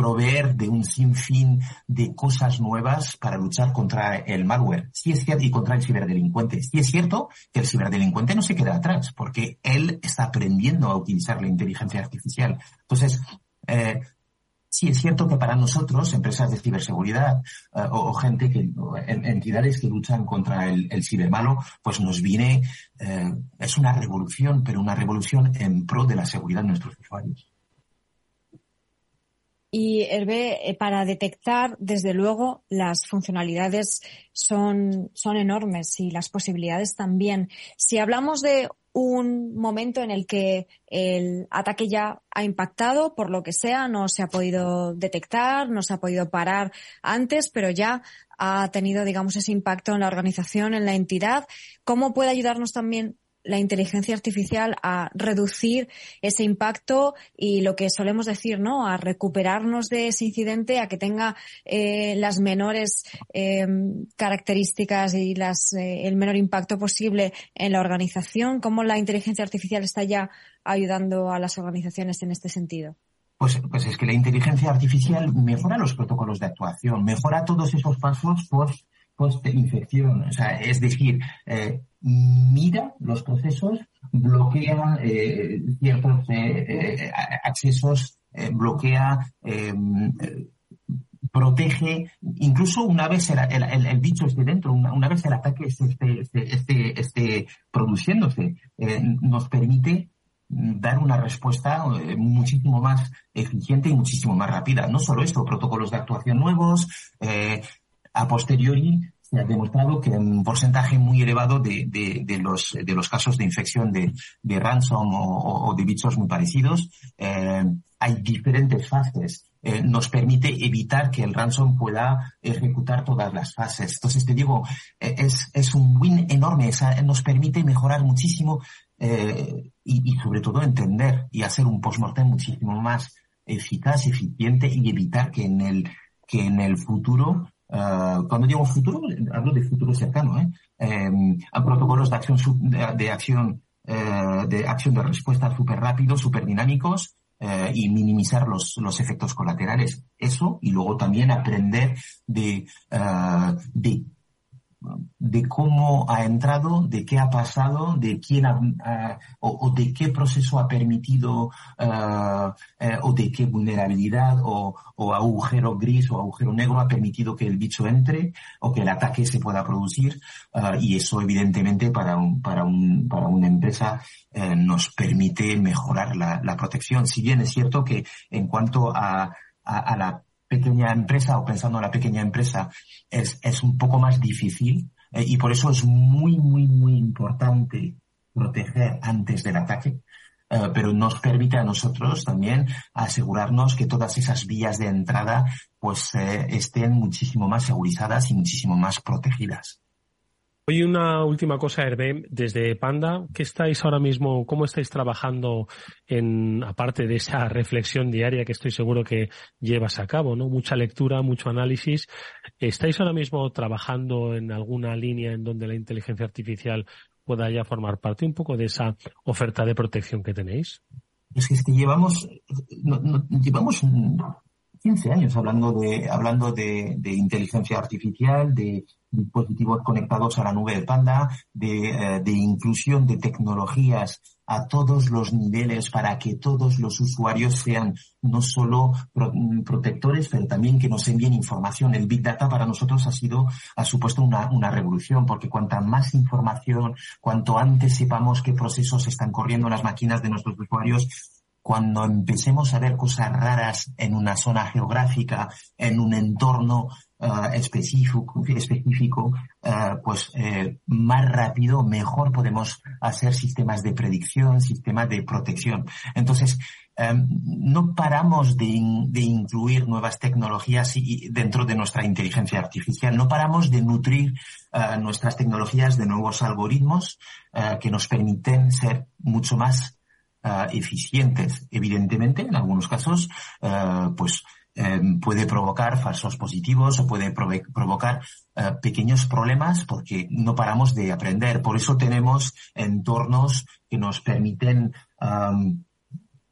proveer de un sinfín de cosas nuevas para luchar contra el malware. Sí es cierto, y contra el ciberdelincuente. Sí es cierto que el ciberdelincuente no se queda atrás, porque él está aprendiendo a utilizar la inteligencia artificial. Entonces, eh, sí es cierto que para nosotros, empresas de ciberseguridad eh, o, gente que, entidades que luchan contra el, cibermalo, pues nos viene, eh, es una revolución, pero una revolución en pro de la seguridad de nuestros usuarios. Y Hervé, eh, para detectar, desde luego, las funcionalidades son, son enormes y las posibilidades también. Si hablamos de un momento en el que el ataque ya ha impactado, por lo que sea, no se ha podido detectar, no se ha podido parar antes, pero ya ha tenido, digamos, ese impacto en la organización, en la entidad. ¿Cómo puede ayudarnos también la inteligencia artificial a reducir ese impacto y lo que solemos decir, ¿no? A recuperarnos de ese incidente, a que tenga eh, las menores eh, características y las, eh, el menor impacto posible en la organización. ¿Cómo la inteligencia artificial está ya ayudando a las organizaciones en este sentido? Pues, pues es que la inteligencia artificial mejora los protocolos de actuación, mejora todos esos pasos post post-infección. O sea, es decir, eh, mira los procesos, bloquea eh, ciertos eh, accesos, bloquea, protege, incluso una vez el, el, bicho esté dentro, una, vez el ataque esté, esté, esté produciéndose, nos permite dar una respuesta muchísimo más eficiente y muchísimo más rápida. No solo esto, protocolos de actuación nuevos, a posteriori se ha demostrado que un porcentaje muy elevado de, de, los, de los casos de infección de, de ransom o, de bichos muy parecidos, eh, hay diferentes fases. Eh, nos permite evitar que el ransom pueda ejecutar todas las fases. Entonces te digo, eh, es, es un win enorme, nos permite mejorar muchísimo y, y sobre todo entender y hacer un postmortem muchísimo más eficaz, eficiente y evitar que en el, que en el futuro Uh, cuando digo futuro, hablo de futuro cercano, ¿eh? eh protocolos de acción, de, acción, eh, de acción de respuesta súper rápidos, súper dinámicos, eh, y minimizar los, los efectos colaterales. Eso, y luego también aprender de, uh, de de cómo ha entrado, de qué ha pasado, de quién ha, o, de qué proceso ha permitido eh, eh, o de qué vulnerabilidad o, agujero gris o agujero negro ha permitido que el bicho entre o que el ataque se pueda producir eh, y eso evidentemente para un, para un, para una empresa nos permite mejorar la, la, protección. Si bien es cierto que en cuanto a, a la pequeña empresa o pensando en la pequeña empresa es, es un poco más difícil eh, y por eso es muy, muy, muy importante proteger antes del ataque, eh, pero nos permite a nosotros también asegurarnos que todas esas vías de entrada pues eh, estén muchísimo más segurizadas y muchísimo más protegidas. Oye, una última cosa, Hervé, desde Panda, ¿qué estáis ahora mismo, cómo estáis trabajando en, aparte de esa reflexión diaria que estoy seguro que llevas a cabo, ¿no? Mucha lectura, mucho análisis. ¿Estáis ahora mismo trabajando en alguna línea en donde la inteligencia artificial pueda ya formar parte un poco de esa oferta de protección que tenéis? Es que, es que llevamos, llevamos 15 años hablando de, hablando de, de inteligencia artificial, de dispositivos conectados a la nube de Panda, de, eh, de, inclusión de tecnologías a todos los niveles para que todos los usuarios sean no solo protectores, pero también que nos envíen información. El Big Data para nosotros ha sido, ha supuesto una, una revolución, porque cuanta más información, cuanto antes sepamos qué procesos están corriendo en las máquinas de nuestros usuarios, cuando empecemos a ver cosas raras en una zona geográfica, en un entorno uh, específico, uh, pues eh, más rápido, mejor podemos hacer sistemas de predicción, sistemas de protección. Entonces, um, no paramos de, in, de, incluir nuevas tecnologías dentro de nuestra inteligencia artificial, no paramos de nutrir nuestras tecnologías de nuevos algoritmos que nos permiten ser mucho más uh, eficientes. Evidentemente, en algunos casos, uh, pues eh, puede provocar falsos positivos o puede provocar uh, pequeños problemas porque no paramos de aprender. Por eso tenemos entornos que nos permiten um,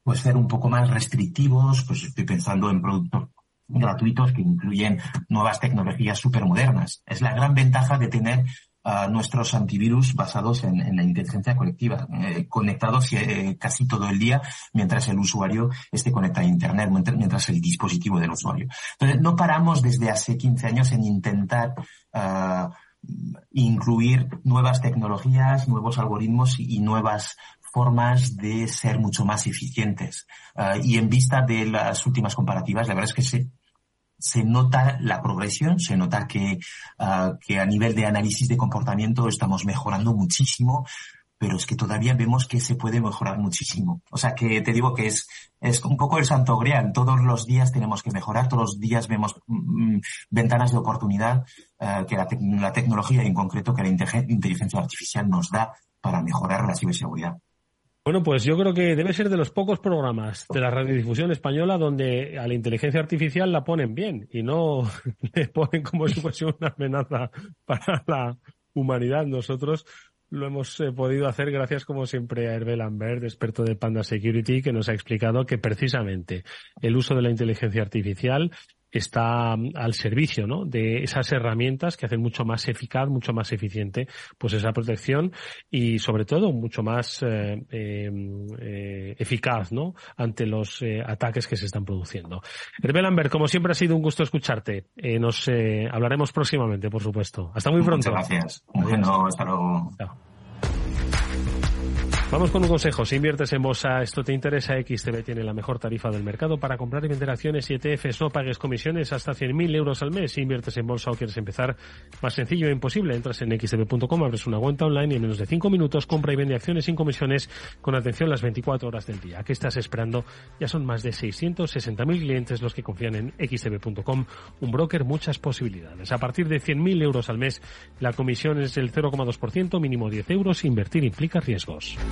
pues ser un poco más restrictivos. Pues estoy pensando en productos gratuitos que incluyen nuevas tecnologías supermodernas. Es la gran ventaja de tener a nuestros antivirus basados en, la inteligencia colectiva, eh, conectados eh, casi todo el día mientras el usuario esté conectado a Internet, mientras el dispositivo del usuario. Entonces, no paramos desde hace 15 años en intentar uh, incluir nuevas tecnologías, nuevos algoritmos y nuevas formas de ser mucho más eficientes. Uh, y en vista de las últimas comparativas, la verdad es que se, se nota la progresión, se nota que, uh, que a nivel de análisis de comportamiento estamos mejorando muchísimo, pero es que todavía vemos que se puede mejorar muchísimo. O sea que te digo que es, es un poco el santo grial. Todos los días tenemos que mejorar, todos los días vemos mm, ventanas de oportunidad uh, que la, la tecnología, en concreto que la inteligencia artificial nos da para mejorar la ciberseguridad. Bueno, pues yo creo que debe ser de los pocos programas de la radiodifusión española donde a la inteligencia artificial la ponen bien y no le ponen como si fuese una amenaza para la humanidad. Nosotros lo hemos eh, podido hacer gracias, como siempre, a Hervé Lambert, experto de Panda Security, que nos ha explicado que precisamente el uso de la inteligencia artificial está mm, al servicio ¿no? de esas herramientas que hacen mucho más eficaz, mucho más eficiente pues esa protección y sobre todo mucho más eh, eh, eficaz ¿no? ante los eh, ataques que se están produciendo. Hervé Lambert, como siempre ha sido un gusto escucharte. Eh, nos eh, hablaremos próximamente, por supuesto. Hasta muy pronto. Muchas gracias. Bueno, hasta luego. Chao. Vamos con un consejo. Si inviertes en bolsa, esto te interesa, XTB tiene la mejor tarifa del mercado para comprar y vender acciones y ETFs. No pagues comisiones hasta 100.000 euros al mes. Si inviertes en bolsa o quieres empezar, más sencillo e imposible. Entras en xtb.com, abres una cuenta online y en menos de 5 minutos compra y vende acciones sin comisiones con atención las 24 horas del día. ¿Qué estás esperando? Ya son más de 660.000 clientes los que confían en xtb.com. Un broker, muchas posibilidades. A partir de 100.000 euros al mes, la comisión es del 0,2%, mínimo 10 euros. Invertir implica riesgos.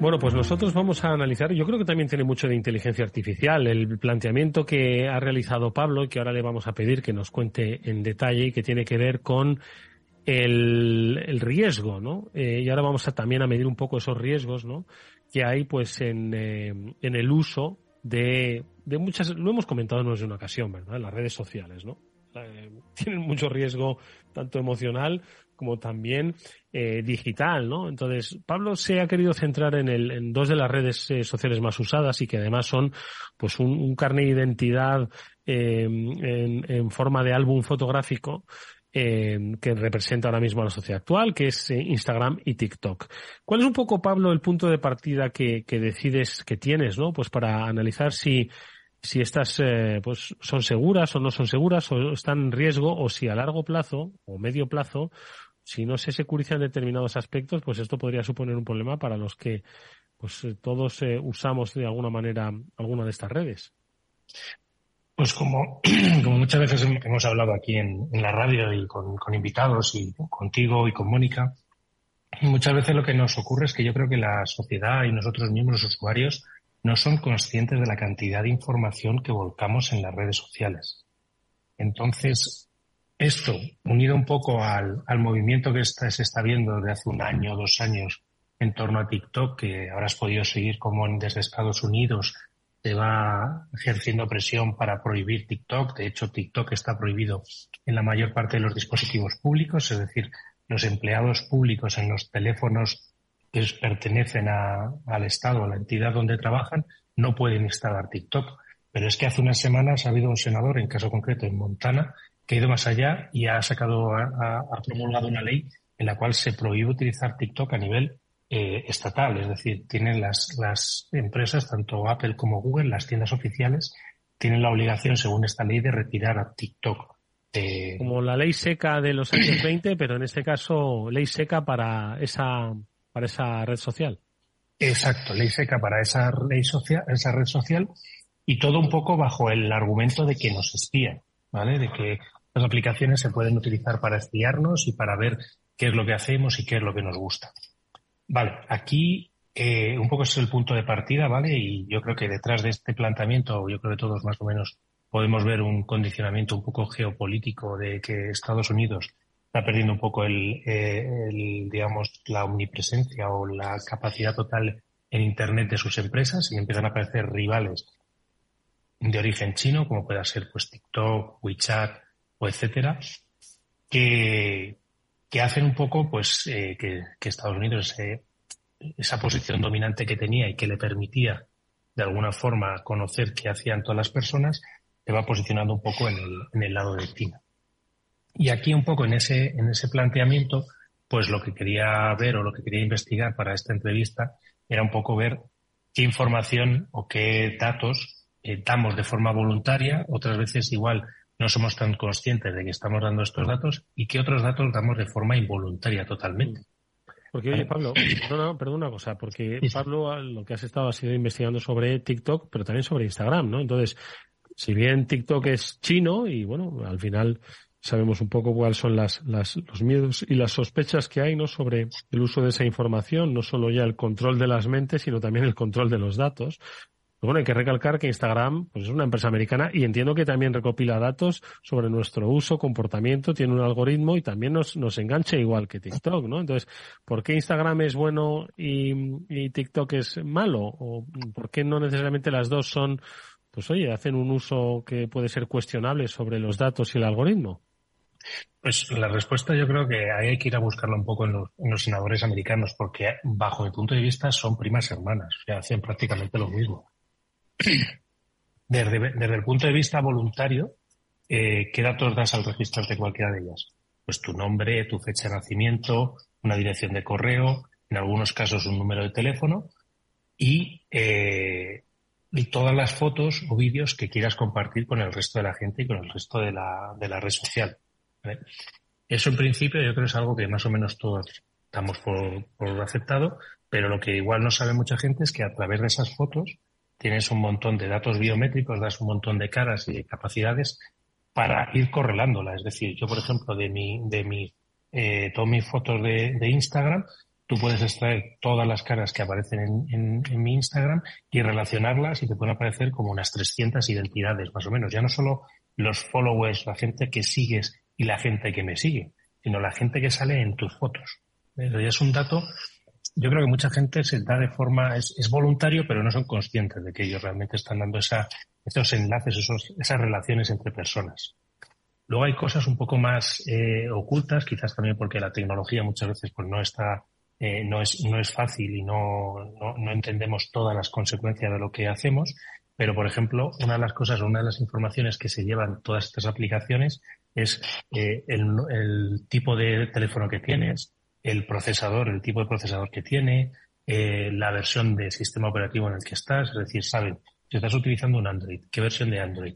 Bueno, pues nosotros vamos a analizar, yo creo que también tiene mucho de inteligencia artificial, el planteamiento que ha realizado Pablo y que ahora le vamos a pedir que nos cuente en detalle y que tiene que ver con el, riesgo, ¿no? Eh, y ahora vamos a también a medir un poco esos riesgos, ¿no? Que hay pues en, eh, en el uso de, de muchas, lo hemos comentado en más una ocasión, ¿verdad? En las redes sociales, ¿no? Eh, tienen mucho riesgo tanto emocional como también eh, digital, ¿no? Entonces, Pablo se ha querido centrar en, el, en dos de las redes eh, sociales más usadas y que además son pues un, un carne de identidad eh, en, en, forma de álbum fotográfico eh, que representa ahora mismo a la sociedad actual, que es eh, Instagram y TikTok. ¿Cuál es un poco, Pablo, el punto de partida que, que decides que tienes, ¿no? Pues para analizar si si estas eh, pues son seguras o no son seguras o están en riesgo o si a largo plazo o medio plazo si no se securizan determinados aspectos pues esto podría suponer un problema para los que pues eh, todos eh, usamos de alguna manera alguna de estas redes pues como, como muchas veces hemos hablado aquí en, la radio y con, invitados y contigo y con Mónica, muchas veces lo que nos ocurre es que yo creo que la sociedad y nosotros mismos, los usuarios, no son conscientes de la cantidad de información que volcamos en las redes sociales. Entonces, esto, unido un poco al, movimiento que está, se está viendo desde hace un año dos años en torno a TikTok, que habrás podido seguir como desde Estados Unidos se va ejerciendo presión para prohibir TikTok. De hecho, TikTok está prohibido en la mayor parte de los dispositivos públicos, es decir, los empleados públicos en los teléfonos que pertenecen al Estado, a la entidad donde trabajan, no pueden instalar TikTok. Pero es que hace unas semanas ha habido un senador, en caso concreto en Montana, que ha ido más allá y ha sacado, ha, ha promulgado una ley en la cual se prohíbe utilizar TikTok a nivel eh, estatal. Es decir, tienen las, las empresas, tanto Apple como Google, las tiendas oficiales, tienen la obligación, según esta ley, de retirar a TikTok. Eh... Como la ley seca de los años 20, pero en este caso ley seca para esa para esa red social. Exacto, ley seca para esa ley social, esa red social y todo un poco bajo el argumento de que nos espían, ¿vale? De que las aplicaciones se pueden utilizar para espiarnos y para ver qué es lo que hacemos y qué es lo que nos gusta. Vale, aquí eh, un poco es el punto de partida, ¿vale? Y yo creo que detrás de este planteamiento, yo creo que todos más o menos podemos ver un condicionamiento un poco geopolítico de que Estados Unidos está perdiendo un poco el, eh, el, digamos, la omnipresencia o la capacidad total en Internet de sus empresas y empiezan a aparecer rivales de origen chino, como pueda ser pues TikTok, WeChat o etcétera, que, que hacen un poco pues eh, que, Estados Unidos esa posición dominante que tenía y que le permitía de alguna forma conocer qué hacían todas las personas, se va posicionando un poco en el, en el lado de China. Y aquí un poco en ese, en ese planteamiento, pues lo que quería ver o lo que quería investigar para esta entrevista era un poco ver qué información o qué datos eh, damos de forma voluntaria, otras veces igual no somos tan conscientes de que estamos dando estos datos y qué otros datos damos de forma involuntaria totalmente. Porque, oye, Pablo, perdona, perdona una cosa, porque Pablo lo que has estado ha sido investigando sobre TikTok, pero también sobre Instagram, ¿no? Entonces, si bien TikTok es chino y bueno, al final sabemos un poco cuáles son las, las, los miedos y las sospechas que hay ¿no? sobre el uso de esa información, no solo ya el control de las mentes, sino también el control de los datos. Pero bueno, hay que recalcar que Instagram pues, es una empresa americana y entiendo que también recopila datos sobre nuestro uso, comportamiento, tiene un algoritmo y también nos, nos engancha igual que TikTok, ¿no? Entonces, ¿por qué Instagram es bueno y, TikTok es malo? ¿O por qué no necesariamente las dos son pues oye, hacen un uso que puede ser cuestionable sobre los datos y el algoritmo? Pues la respuesta yo creo que hay que ir a buscarla un poco en los, senadores americanos, porque bajo mi punto de vista son primas hermanas, o sea, hacen prácticamente lo mismo. Desde, el punto de vista voluntario, eh, ¿qué datos das al registro de cualquiera de ellas? Pues tu nombre, tu fecha de nacimiento, una dirección de correo, en algunos casos un número de teléfono y eh, todas las fotos o vídeos que quieras compartir con el resto de la gente y con el resto de la, de la red social. Eso en principio yo creo que es algo que más o menos todos estamos por, por aceptado, pero lo que igual no sabe mucha gente es que a través de esas fotos tienes un montón de datos biométricos, das un montón de caras y de capacidades para ir correlándola. Es decir, yo, por ejemplo, de mi, de mi, eh, todas mis fotos de, de Instagram, tú puedes extraer todas las caras que aparecen en, mi Instagram y relacionarlas y te pueden aparecer como unas 300 identidades, más o menos. Ya no solo los followers, la gente que sigues y la gente que me sigue, sino la gente que sale en tus fotos. Eso ya es un dato, yo creo que mucha gente se da de forma, es, voluntario, pero no son conscientes de que ellos realmente están dando esa, esos enlaces, esos, esas relaciones entre personas. Luego hay cosas un poco más eh, ocultas, quizás también porque la tecnología muchas veces pues no está eh, no, es, no es fácil y no, no, no, entendemos todas las consecuencias de lo que hacemos, pero por ejemplo, una de las cosas, una de las informaciones que se llevan todas estas aplicaciones es eh, el, el, tipo de teléfono que tienes, el procesador, el tipo de procesador que tiene, eh, la versión de sistema operativo en el que estás, es decir, saben si estás utilizando un Android, qué versión de Android,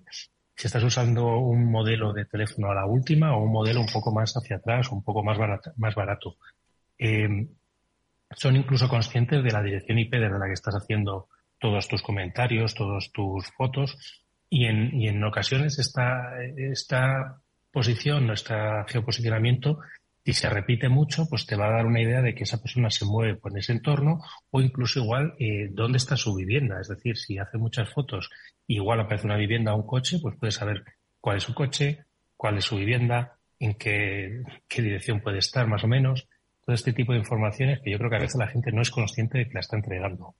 si estás usando un modelo de teléfono a la última o un modelo un poco más hacia atrás un poco más barato. Más barato. Eh, son incluso conscientes de la dirección IP desde la que estás haciendo todos tus comentarios, todas tus fotos, y en, y en ocasiones esta, esta posición, este geoposicionamiento, si se repite mucho, pues te va a dar una idea de que esa persona se mueve por ese entorno o incluso igual eh, dónde está su vivienda. Es decir, si hace muchas fotos, igual aparece una vivienda o un coche, pues puedes saber cuál es su coche, cuál es su vivienda, en qué, qué dirección puede estar más o menos todo este tipo de informaciones que yo creo que a veces la gente no es consciente de que la está entregando.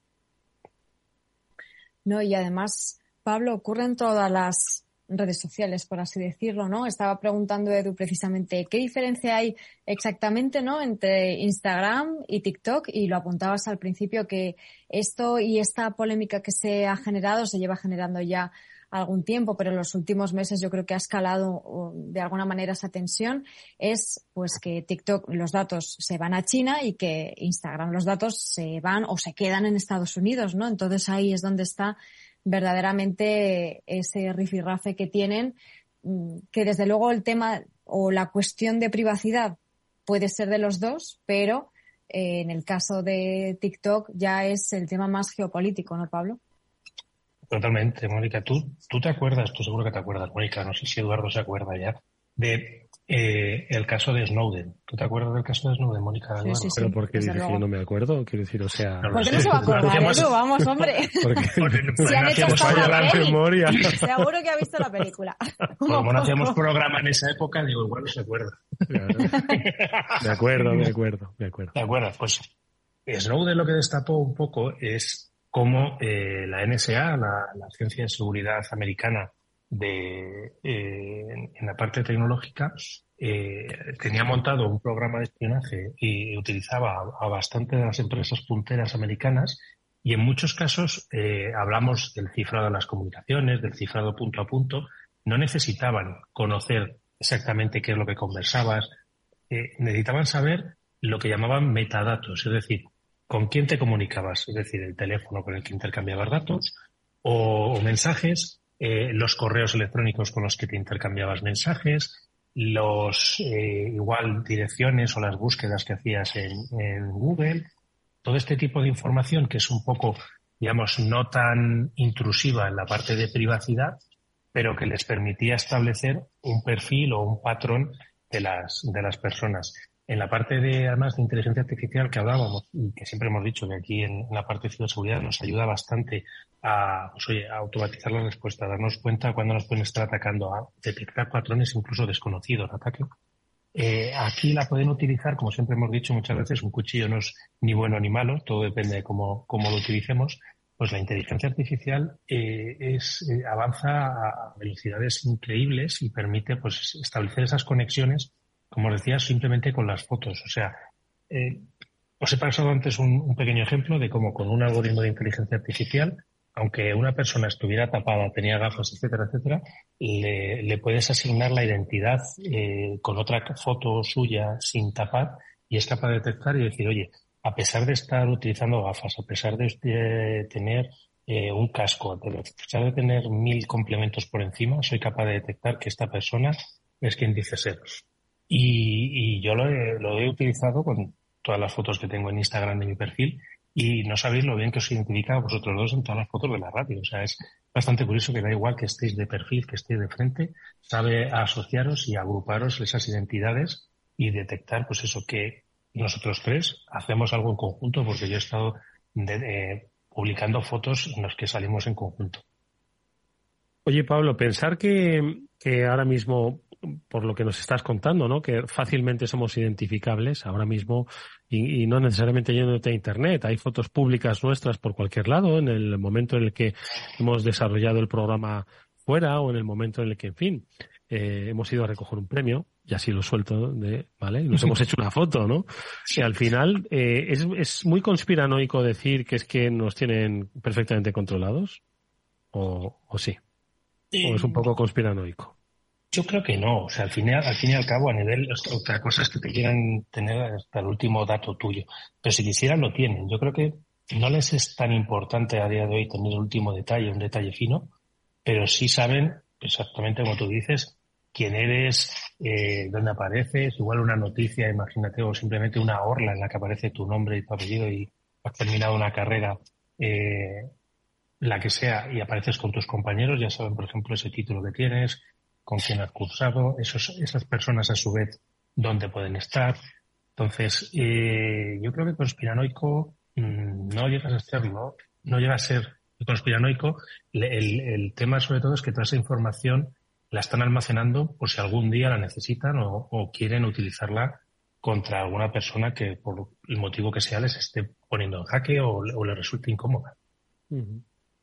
No, y además, Pablo, ocurre en todas las redes sociales, por así decirlo, ¿no? Estaba preguntando Edu precisamente qué diferencia hay exactamente, ¿no? Entre Instagram y TikTok y lo apuntabas al principio que esto y esta polémica que se ha generado se lleva generando ya algún tiempo, pero en los últimos meses yo creo que ha escalado de alguna manera esa tensión, es pues que TikTok los datos se van a China y que Instagram los datos se van o se quedan en Estados Unidos, ¿no? Entonces ahí es donde está verdaderamente ese rifirrafe que tienen, mm, que desde luego el tema o la cuestión de privacidad puede ser de los dos, pero eh, en el caso de TikTok ya es el tema más geopolítico, ¿no, Pablo? Totalmente, Mónica. ¿Tú, tú te acuerdas, tú seguro que te acuerdas, Mónica, no sé si Eduardo se acuerda ya, de eh, el caso de Snowden. ¿Tú te acuerdas del caso de Snowden, Mónica? Sí, sí, sí, Pero porque dije yo no me acuerdo, quiero decir, o sea... ¿Por qué no se va a acordar, Edu? Vamos, hombre. Porque, si han hecho hasta la memoria. Seguro que ha visto la película. Como no hacíamos programa en esa época, digo, igual no se acuerda. De acuerdo, de acuerdo, de acuerdo. De acuerdo, pues Snowden lo que destapó un poco es cómo eh, la NSA, la, Agencia de Seguridad Americana de, eh, en la parte tecnológica, eh, tenía montado un programa de espionaje y utilizaba a, a bastante de las empresas punteras americanas y en muchos casos hablamos del cifrado de las comunicaciones, del cifrado punto a punto. No necesitaban conocer exactamente qué es lo que conversabas. necesitaban saber lo que llamaban metadatos, es decir, con quién te comunicabas, es decir, el teléfono con el que intercambiabas datos o, mensajes, eh, los correos electrónicos con los que te intercambiabas mensajes, los eh, igual direcciones o las búsquedas que hacías en, Google, todo este tipo de información que es un poco, digamos, no tan intrusiva en la parte de privacidad, pero que les permitía establecer un perfil o un patrón de las, de las personas en la parte de, además, de inteligencia artificial que hablábamos y que siempre hemos dicho que aquí en, la parte de ciberseguridad nos ayuda bastante a, pues, a automatizar la respuesta, a darnos cuenta cuando nos pueden estar atacando, a detectar patrones incluso desconocidos de ataque. Eh, aquí la pueden utilizar, como siempre hemos dicho muchas veces, un cuchillo no es ni bueno ni malo, todo depende de cómo, cómo lo utilicemos. Pues la inteligencia artificial eh, es, eh, avanza a velocidades increíbles y permite pues, establecer esas conexiones como decía, simplemente con las fotos. O sea, eh, os he pasado antes un, pequeño ejemplo de cómo con un algoritmo de inteligencia artificial, aunque una persona estuviera tapada, tenía gafas, etcétera, etcétera, le, puedes asignar la identidad eh, con otra foto suya sin tapar y es capaz de detectar y decir, oye, a pesar de estar utilizando gafas, a pesar de, tener eh, un casco, a pesar de tener mil complementos por encima, soy capaz de detectar que esta persona es quien dice ser. Y, yo lo he, lo he utilizado con todas las fotos que tengo en Instagram de mi perfil y no sabéis lo bien que os identifica a vosotros dos en todas las fotos de la radio. O sea, es bastante curioso que da igual que estéis de perfil, que estéis de frente, sabe asociaros y agruparos esas identidades y detectar, pues eso, que nosotros tres hacemos algo en conjunto, porque yo he estado publicando fotos en las que salimos en conjunto. Oye, Pablo, pensar que, que ahora mismo por lo que nos estás contando, ¿no? Que fácilmente somos identificables ahora mismo y, no necesariamente yéndote a Internet. Hay fotos públicas nuestras por cualquier lado en el momento en el que hemos desarrollado el programa fuera o en el momento en el que, en fin, eh, hemos ido a recoger un premio y así lo suelto, de, ¿vale? Y nos hemos hecho una foto, ¿no? Y al final eh, es, es muy conspiranoico decir que es que nos tienen perfectamente controlados o, o sí. O es un poco conspiranoico. Yo creo que no. O sea, al fin, y, al fin y al cabo, a nivel, otra cosa es que te quieran tener hasta el último dato tuyo. Pero si quisieran, lo tienen. Yo creo que no les es tan importante a día de hoy tener el último detalle, un detalle fino, pero sí saben exactamente como tú dices, quién eres, eh, dónde apareces, igual una noticia, imagínate, o simplemente una orla en la que aparece tu nombre y tu apellido y has terminado una carrera, eh, la que sea, y apareces con tus compañeros, ya saben, por ejemplo, ese título que tienes, con quién has cursado, esos, esas personas a su vez dónde pueden estar. Entonces, eh, yo creo que conspiranoico mm, no llega a serlo, no llega a ser conspiranoico. El, el, tema sobre todo es que toda esa información la están almacenando por si algún día la necesitan o, quieren utilizarla contra alguna persona que por el motivo que sea les esté poniendo en jaque o, o le resulte incómoda.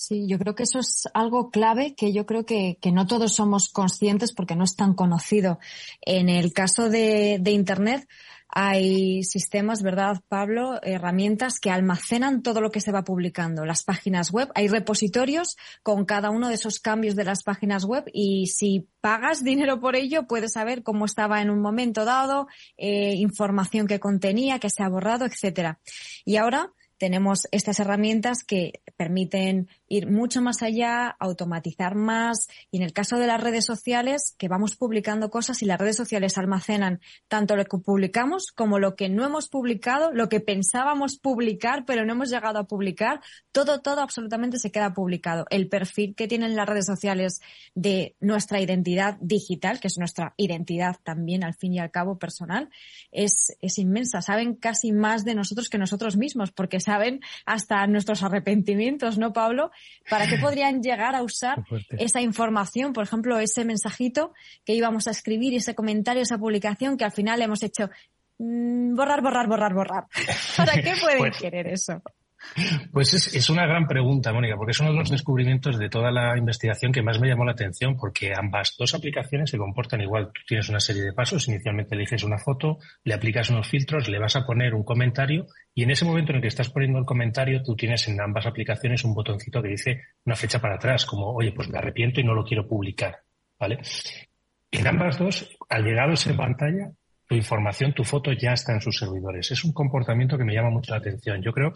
Sí, yo creo que eso es algo clave que yo creo que, que no todos somos conscientes porque no es tan conocido. En el caso de, de Internet, hay sistemas, ¿verdad, Pablo? Herramientas que almacenan todo lo que se va publicando. Las páginas web, hay repositorios con cada uno de esos cambios de las páginas web y si pagas dinero por ello, puedes saber cómo estaba en un momento dado, eh, información que contenía, que se ha borrado, etcétera. Y ahora tenemos estas herramientas que permiten ir mucho más allá, automatizar más y en el caso de las redes sociales que vamos publicando cosas y las redes sociales almacenan tanto lo que publicamos como lo que no hemos publicado, lo que pensábamos publicar pero no hemos llegado a publicar, todo, todo absolutamente se queda publicado. El perfil que tienen las redes sociales de nuestra identidad digital, que es nuestra identidad también al fin y al cabo personal, es, es inmensa. Saben casi más de nosotros que nosotros mismos porque saben hasta nuestros arrepentimientos, ¿no, Pablo? ¿Para qué podrían llegar a usar esa información? Por ejemplo, ese mensajito que íbamos a escribir, ese comentario, esa publicación que al final hemos hecho mm, borrar, borrar, borrar, borrar. ¿Para qué pueden pues querer eso? Pues es, una gran pregunta, Mónica, porque es uno de los descubrimientos de toda la investigación que más me llamó la atención, porque ambas dos aplicaciones se comportan igual. Tú tienes una serie de pasos, inicialmente eliges una foto, le aplicas unos filtros, le vas a poner un comentario y en ese momento en el que estás poniendo el comentario, tú tienes en ambas aplicaciones un botoncito que dice una fecha para atrás, como, oye, pues me arrepiento y no lo quiero publicar, ¿vale? En ambas dos, al llegar a esa pantalla, tu información, tu foto ya está en sus servidores. Es un comportamiento que me llama mucho la atención. Yo creo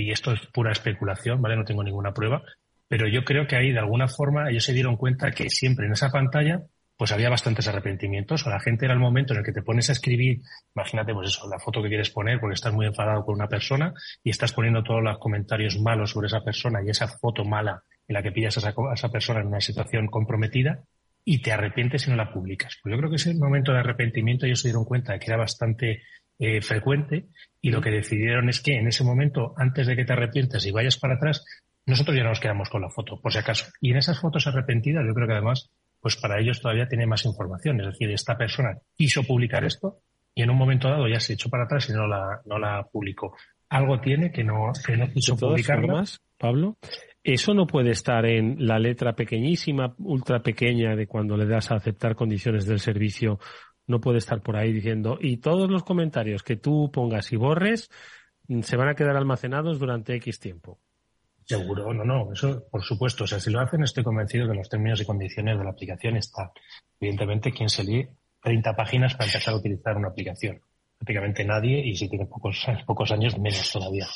y esto es pura especulación, ¿vale? No tengo ninguna prueba, pero yo creo que ahí de alguna forma ellos se dieron cuenta que siempre en esa pantalla pues había bastantes arrepentimientos o la gente era el momento en el que te pones a escribir, imagínate pues eso, la foto que quieres poner porque estás muy enfadado con una persona y estás poniendo todos los comentarios malos sobre esa persona y esa foto mala en la que pillas a esa, a esa persona en una situación comprometida y te arrepientes y no la publicas. Pues yo creo que ese momento de arrepentimiento ellos se dieron cuenta de que era bastante eh, frecuente y lo que decidieron es que en ese momento, antes de que te arrepientas y vayas para atrás, nosotros ya nos quedamos con la foto, por si acaso. Y en esas fotos arrepentidas, yo creo que además, pues para ellos todavía tiene más información. Es decir, esta persona quiso publicar esto y en un momento dado ya se echó para atrás y no la, no la publicó. Algo tiene que no, que no quiso publicar más Pablo, eso no puede estar en la letra pequeñísima, ultra pequeña de cuando le das a aceptar condiciones del servicio no puede estar por ahí diciendo y todos los comentarios que tú pongas y borres mm, se van a quedar almacenados durante X tiempo. Seguro, no, no, eso por supuesto. O sea, si lo hacen, estoy convencido que los términos y condiciones de la aplicación están. Evidentemente, quien se lee 30 páginas para empezar a utilizar una aplicación? Prácticamente nadie, y si tiene pocos, pocos años, menos todavía.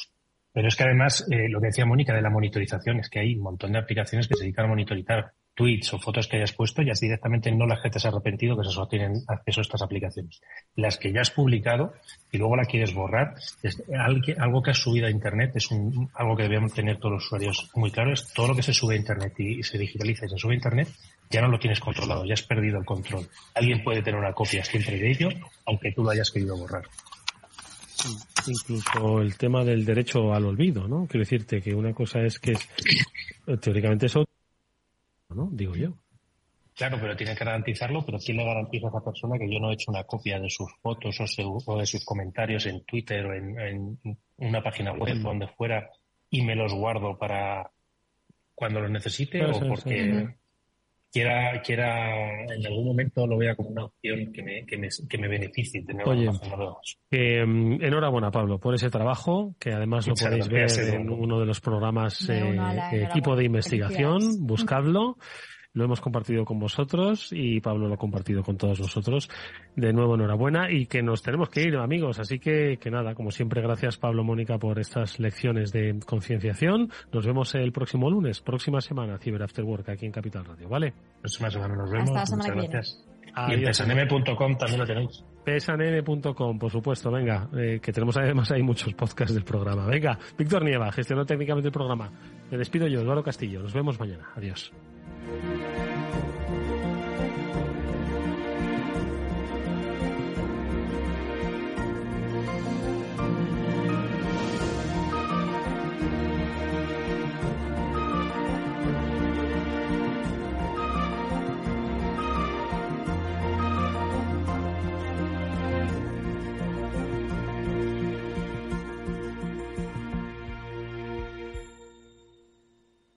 Pero es que además, eh, lo que decía Mónica de la monitorización, es que hay un montón de aplicaciones que se dedican a monitorizar tweets o fotos que hayas puesto, ya directamente no las que te has arrepentido, que eso tienen acceso a estas aplicaciones. Las que ya has publicado y luego la quieres borrar, es algo que has subido a Internet, es un, algo que debemos tener todos los usuarios muy claro, es todo lo que se sube a Internet y, se digitaliza y se sube a Internet, ya no lo tienes controlado, ya has perdido el control. Alguien puede tener una copia siempre de ello, aunque tú lo hayas querido borrar. Incluso el tema del derecho al olvido, ¿no? Quiero decirte que una cosa es que teóricamente eso ¿no? Digo yo. Claro, pero tiene que garantizarlo, pero ¿quién le garantiza a esa persona que yo no he hecho una copia de sus fotos o, de sus comentarios en Twitter o en, una página web o donde fuera y me los guardo para cuando los necesite o porque quiera, quiera en algún momento lo vea como una opción que me, que me, que me beneficie tener Oye, eh, enhorabuena Pablo por ese trabajo que además lo podéis ver en uno de los programas eh, equipo de investigación. Buscadlo lo hemos compartido con vosotros y Pablo lo ha compartido con todos nosotros. De nuevo, enhorabuena y que nos tenemos que ir, amigos. Así que, que nada, como siempre, gracias Pablo, Mónica, por estas lecciones de concienciación. Nos vemos el próximo lunes, próxima semana, Cyber After Work, aquí en Capital Radio, ¿vale? Próxima semana nos vemos. Hasta Muchas gracias. Y en pesanm.com también lo tenéis. pesanm.com, por supuesto, venga, eh, que tenemos además ahí muchos podcasts del programa. Venga, Víctor Nieva, gestionó técnicamente el programa. Me despido yo, Eduardo Castillo. Nos vemos mañana. Adiós.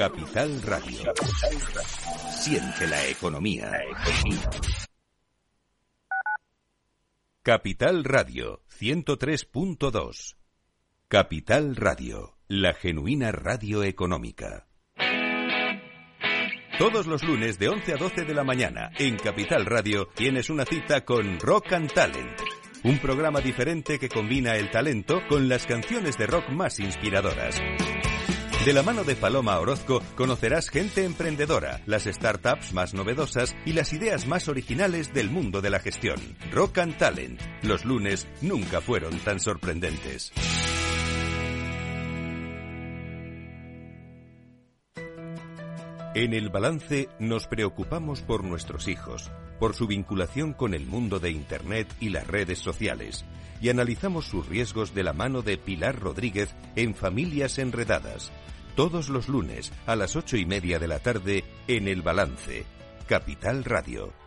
Capital Radio. Siente la economía. Capital Radio 103.2. Capital Radio, la genuina radio económica. Todos los lunes de 11 a 12 de la mañana en Capital Radio tienes una cita con Rock and Talent. Un programa diferente que combina el talento con las canciones de rock más inspiradoras. De la mano de Paloma Orozco conocerás gente emprendedora, las startups más novedosas y las ideas más originales del mundo de la gestión. Rock and Talent. Los lunes nunca fueron tan sorprendentes. En el balance nos preocupamos por nuestros hijos, por su vinculación con el mundo de Internet y las redes sociales, y analizamos sus riesgos de la mano de Pilar Rodríguez en Familias Enredadas, todos los lunes a las ocho y media de la tarde en El Balance, Capital Radio.